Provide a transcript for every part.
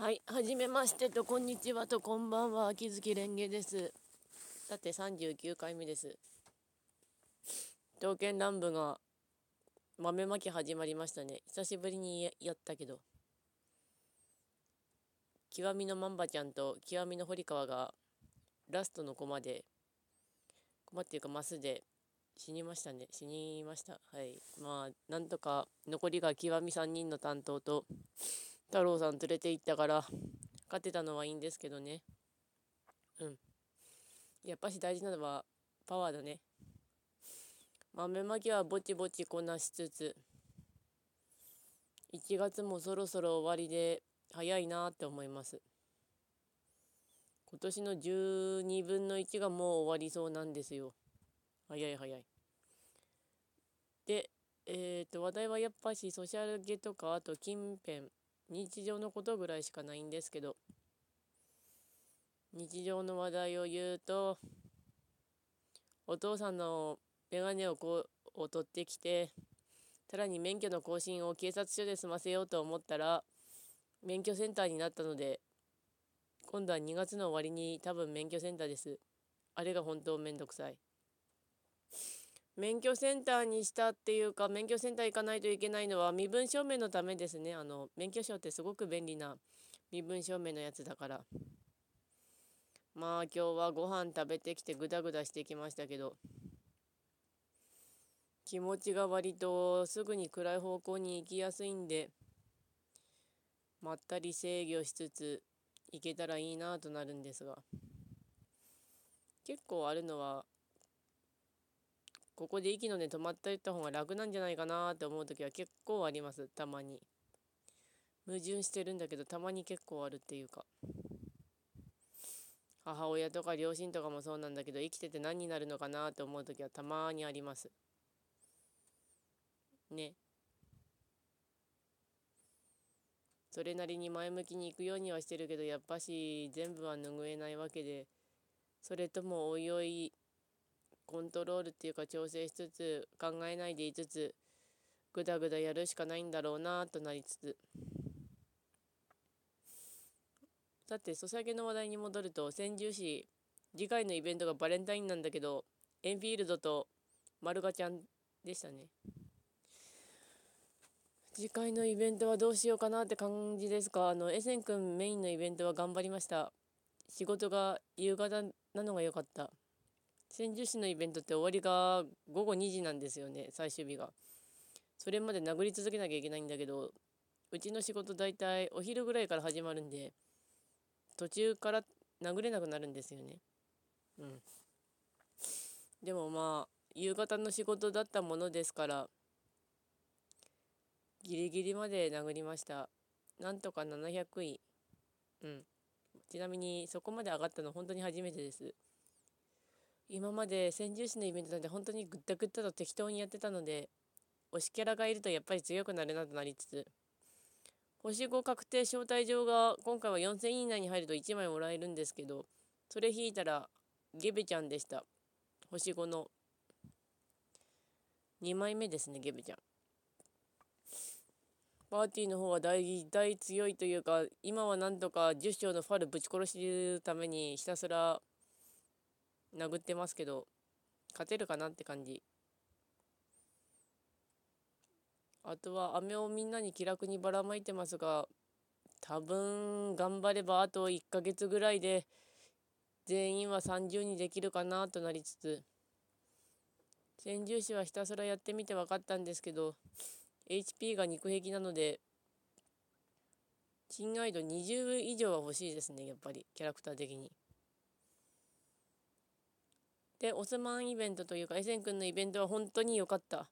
はい、はじめましてと、こんにちはと、こんばんは、秋月蓮華です。さて、39回目です。刀剣乱舞が豆まき始まりましたね。久しぶりにやったけど。極みのまんばちゃんと極みの堀川がラストの駒で、駒っていうかマスで死にましたね。死にました。はい。まあ、なんとか残りが極み3人の担当と、太郎さん連れて行ったから勝てたのはいいんですけどね。うん。やっぱし大事なのはパワーだね。豆まきはぼちぼちこなしつつ1月もそろそろ終わりで早いなって思います。今年の12分の1がもう終わりそうなんですよ。早い早い。でえっ、ー、と話題はやっぱしソシャルゲとかあと近辺。日常のことぐらいしかないんですけど日常の話題を言うとお父さんの眼鏡をこうを取ってきてさらに免許の更新を警察署で済ませようと思ったら免許センターになったので今度は2月の終わりに多分免許センターです。あれが本当めんどくさい。免許センターにしたっていうか免許センター行かないといけないのは身分証明のためですね。あの免許証ってすごく便利な身分証明のやつだから。まあ今日はご飯食べてきてグダグダしてきましたけど気持ちが割とすぐに暗い方向に行きやすいんでまったり制御しつつ行けたらいいなとなるんですが結構あるのはここで息の根止まっていった方が楽なんじゃないかなって思う時は結構あります。たまに。矛盾してるんだけどたまに結構あるっていうか。母親とか両親とかもそうなんだけど生きてて何になるのかなって思う時はたまにあります。ね。それなりに前向きに行くようにはしてるけどやっぱし全部は拭えないわけでそれともおいおいコントロールっていうか調整しつつ考えないでいつつぐだぐだやるしかないんだろうなとなりつつ。さてソシャゲの話題に戻ると先住市次回のイベントがバレンタインなんだけどエンフィールドとマルガちゃんでしたね。次回のイベントはどうしようかなって感じですか？あのエセン君メインのイベントは頑張りました。仕事が夕方なのが良かった。千住市のイベントって終わりが午後2時なんですよね最終日が。それまで殴り続けなきゃいけないんだけどうちの仕事大体お昼ぐらいから始まるんで途中から殴れなくなるんですよね。うん。でもまあ夕方の仕事だったものですからギリギリまで殴りました。なんとか700位。うん。ちなみにそこまで上がったの本当に初めてです。今まで先住士のイベントなんて本当にぐったぐったと適当にやってたので推しキャラがいるとやっぱり強くなるなとなりつつ星5確定招待状が今回は4000位以内に入ると1枚もらえるんですけどそれ引いたらゲベちゃんでした。星5の2枚目ですねゲベちゃん。パーティーの方は大大強いというか今はなんとか10章のファルぶち殺すためにひたすら殴ってますけど勝てるかなって感じあとは飴をみんなに気楽にばらまいてますが多分頑張ればあと1ヶ月ぐらいで全員は30にできるかなとなりつつ先住士はひたすらやってみて分かったんですけど HP が肉壁なので新ガイド20以上は欲しいですねやっぱりキャラクター的に。で、オスマンイベントというか、エセン君のイベントは本当に良かった。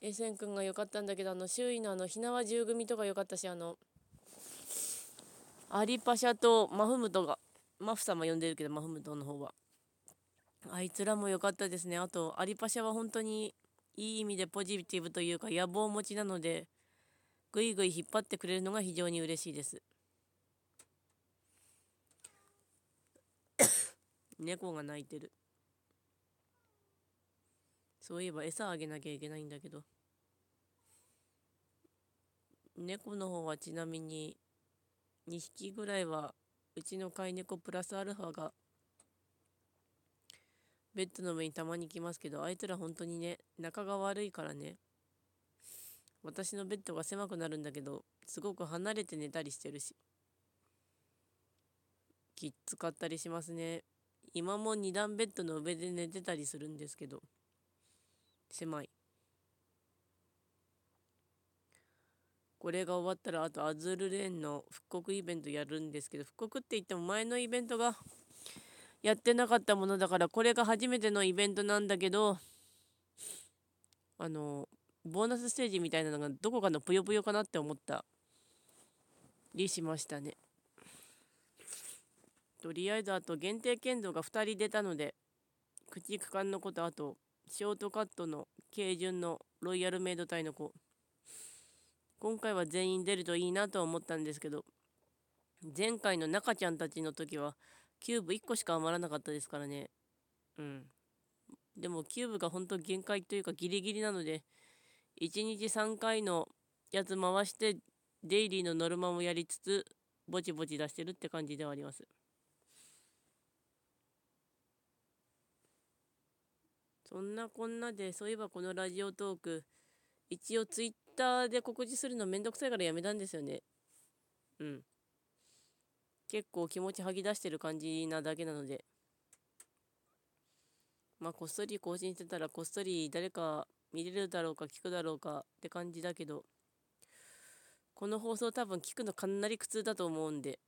エセン君が良かったんだけど、あの、周囲のあの、火縄銃組とか良かったし、あの、アリパシャとマフムトが、マフ様呼んでるけど、マフムトの方は。あいつらも良かったですね。あと、アリパシャは本当にいい意味でポジティブというか野望持ちなので、ぐいぐい引っ張ってくれるのが非常に嬉しいです。猫が鳴いてる。そういえば餌あげなきゃいけないんだけど。猫の方はちなみに2匹ぐらいはうちの飼い猫プラスアルファがベッドの上にたまに来ますけどあいつら本当にね仲が悪いからね。私のベッドが狭くなるんだけどすごく離れて寝たりしてるし。きっつかったりしますね。今も2段ベッドの上で寝てたりするんですけど。狭い。これが終わったらあとアズールレーンの復刻イベントやるんですけど復刻って言っても前のイベントがやってなかったものだからこれが初めてのイベントなんだけどあのボーナスステージみたいなのがどこかのぷよぷよかなって思ったりしましたね。とりあえずあと限定剣道が2人出たので口区間の子とあとショートカットの軽順のロイヤルメイド隊の子。今回は全員出るといいなと思ったんですけど前回の中ちゃんたちの時はキューブ1個しか余らなかったですからね。うん。でもキューブが本当限界というかギリギリなので1日3回のやつ回してデイリーのノルマもやりつつぼちぼち出してるって感じではあります。そんなこんなでそういえばこのラジオトーク一応ツイッターで告知するのめんどくさいからやめたんですよね。うん。結構気持ち吐き出してる感じなだけなので。まあこっそり更新してたらこっそり誰か見れるだろうか聞くだろうかって感じだけどこの放送多分聞くのかなり苦痛だと思うんで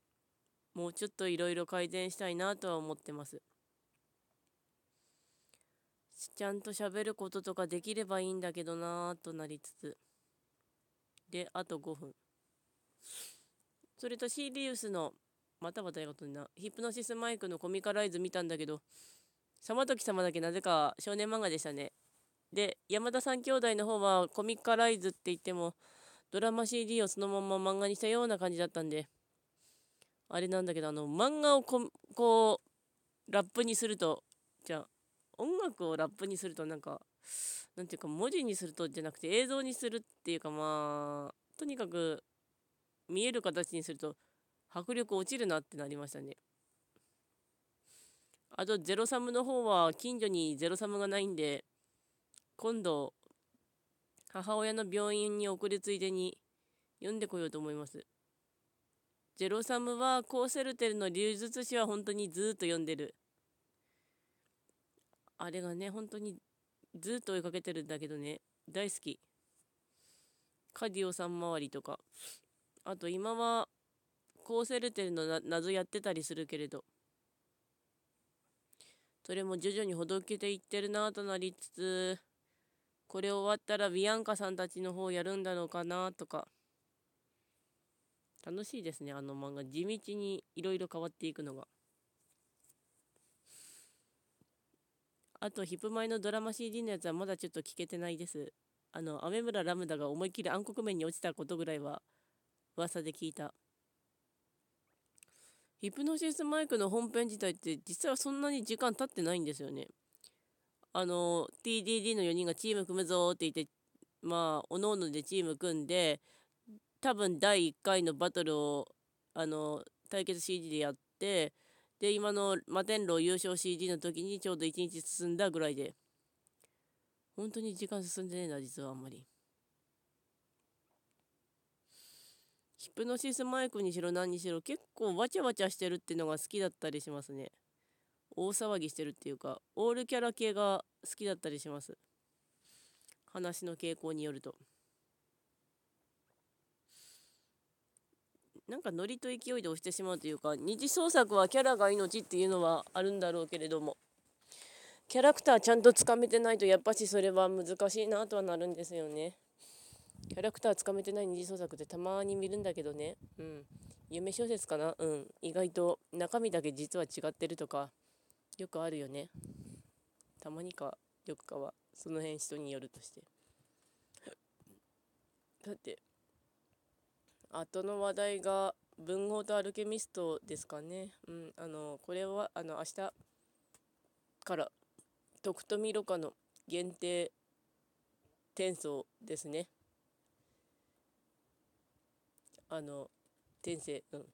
もうちょっといろいろ改善したいなとは思ってます。ちゃんと喋ることとかできればいいんだけどなぁとなりつつ。であと5分。それとシーリウスのまたまたやことになヒプノシスマイクのコミカライズ見たんだけど様時様だけなぜか少年漫画でしたね。で山田三兄弟の方はコミカライズって言ってもドラマ CD をそのまま漫画にしたような感じだったんであれなんだけどあの漫画をここうラップにするとじゃあ音楽をラップにするとなんかなんていうか文字にするとじゃなくて映像にするっていうかまあとにかく見える形にすると迫力落ちるなってなりましたね。あとゼロサムの方は近所にゼロサムがないんで今度母親の病院に送るついでに読んでこようと思います。ゼロサムはコーセルテルの流術師は本当にずっと読んでる。あれがね本当にずっと追いかけてるんだけどね。大好き。カディオさん周りとか。あと今はコーセルテルの謎やってたりするけれど。それも徐々にほどけていってるなとなりつつこれ終わったらビアンカさんたちの方やるんだろうかなとか。楽しいですねあの漫画。地道にいろいろ変わっていくのが。あとヒップマイのドラマ CD のやつはまだちょっと聞けてないですあの雨村ラムダが思いっきり暗黒面に落ちたことぐらいは噂で聞いたヒプノシスマイクの本編自体って実はそんなに時間経ってないんですよね。あの TDD の4人がチーム組むぞって言ってまあおのおのでチーム組んで多分第1回のバトルをあの対決 CD でやってで今の摩天楼優勝 CD の時にちょうど1日進んだぐらいで。本当に時間進んでねえな実はあんまり。ヒプノシスマイクにしろ何にしろ結構わちゃわちゃしてるっていうのが好きだったりしますね。大騒ぎしてるっていうかオールキャラ系が好きだったりします。話の傾向によると。なんかノリと勢いで押してしまうというか二次創作はキャラが命っていうのはあるんだろうけれどもキャラクターちゃんとつかめてないとやっぱしそれは難しいなとはなるんですよねキャラクターつかめてない二次創作ってたまに見るんだけどね。うん。夢小説かな？うん。意外と中身だけ実は違ってるとか、よくあるよね。たまにか、よくかは、その辺人によるとして。だって、後の話題が、文豪とアルケミストですかね。うん。あの、これは、あの、明日から、徳富ろ過の限定転送ですね。あの天性うん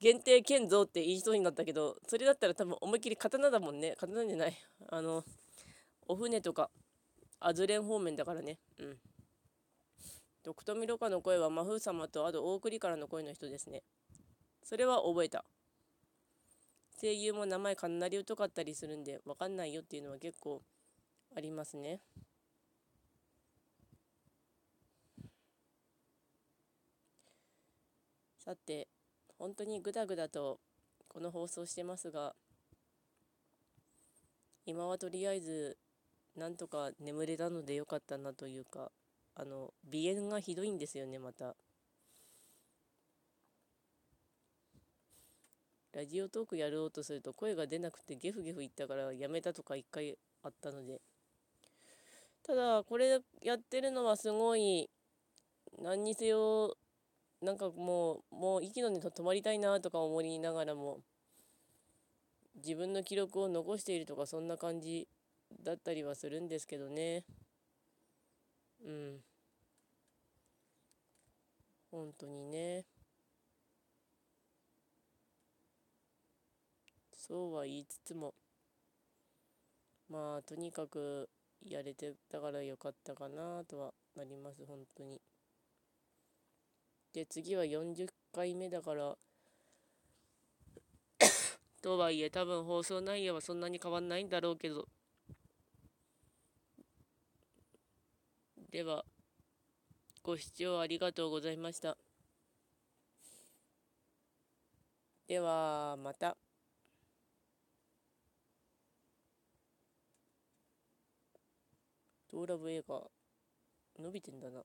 限定剣像って言いそうになったけどそれだったら多分思いっきり刀だもんね刀じゃないあのお船とかアズレン方面だからねうん徳富ろ過の声は真風様とあと大栗からの声の人ですね。それは覚えた。声優も名前かなり疎かったりするんで分かんないよっていうのは結構ありますね。さて本当にグダグダとこの放送してますが今はとりあえずなんとか眠れたのでよかったなというかあの鼻炎がひどいんですよねまた。ラジオトークやろうとすると声が出なくてゲフゲフ言ったからやめたとか一回あったので。ただこれやってるのはすごい何にせよなんかもうもう息の根止まりたいなとか思いながらも自分の記録を残しているとかそんな感じだったりはするんですけどね。うん。本当にね。そうは言いつつも。まあとにかくやれてたからよかったかなとはなります本当に。で次は40回目だから。とはいえ多分放送内容はそんなに変わんないんだろうけど。ではご視聴ありがとうございました。ではまた。ドーラブ映画伸びてんだな。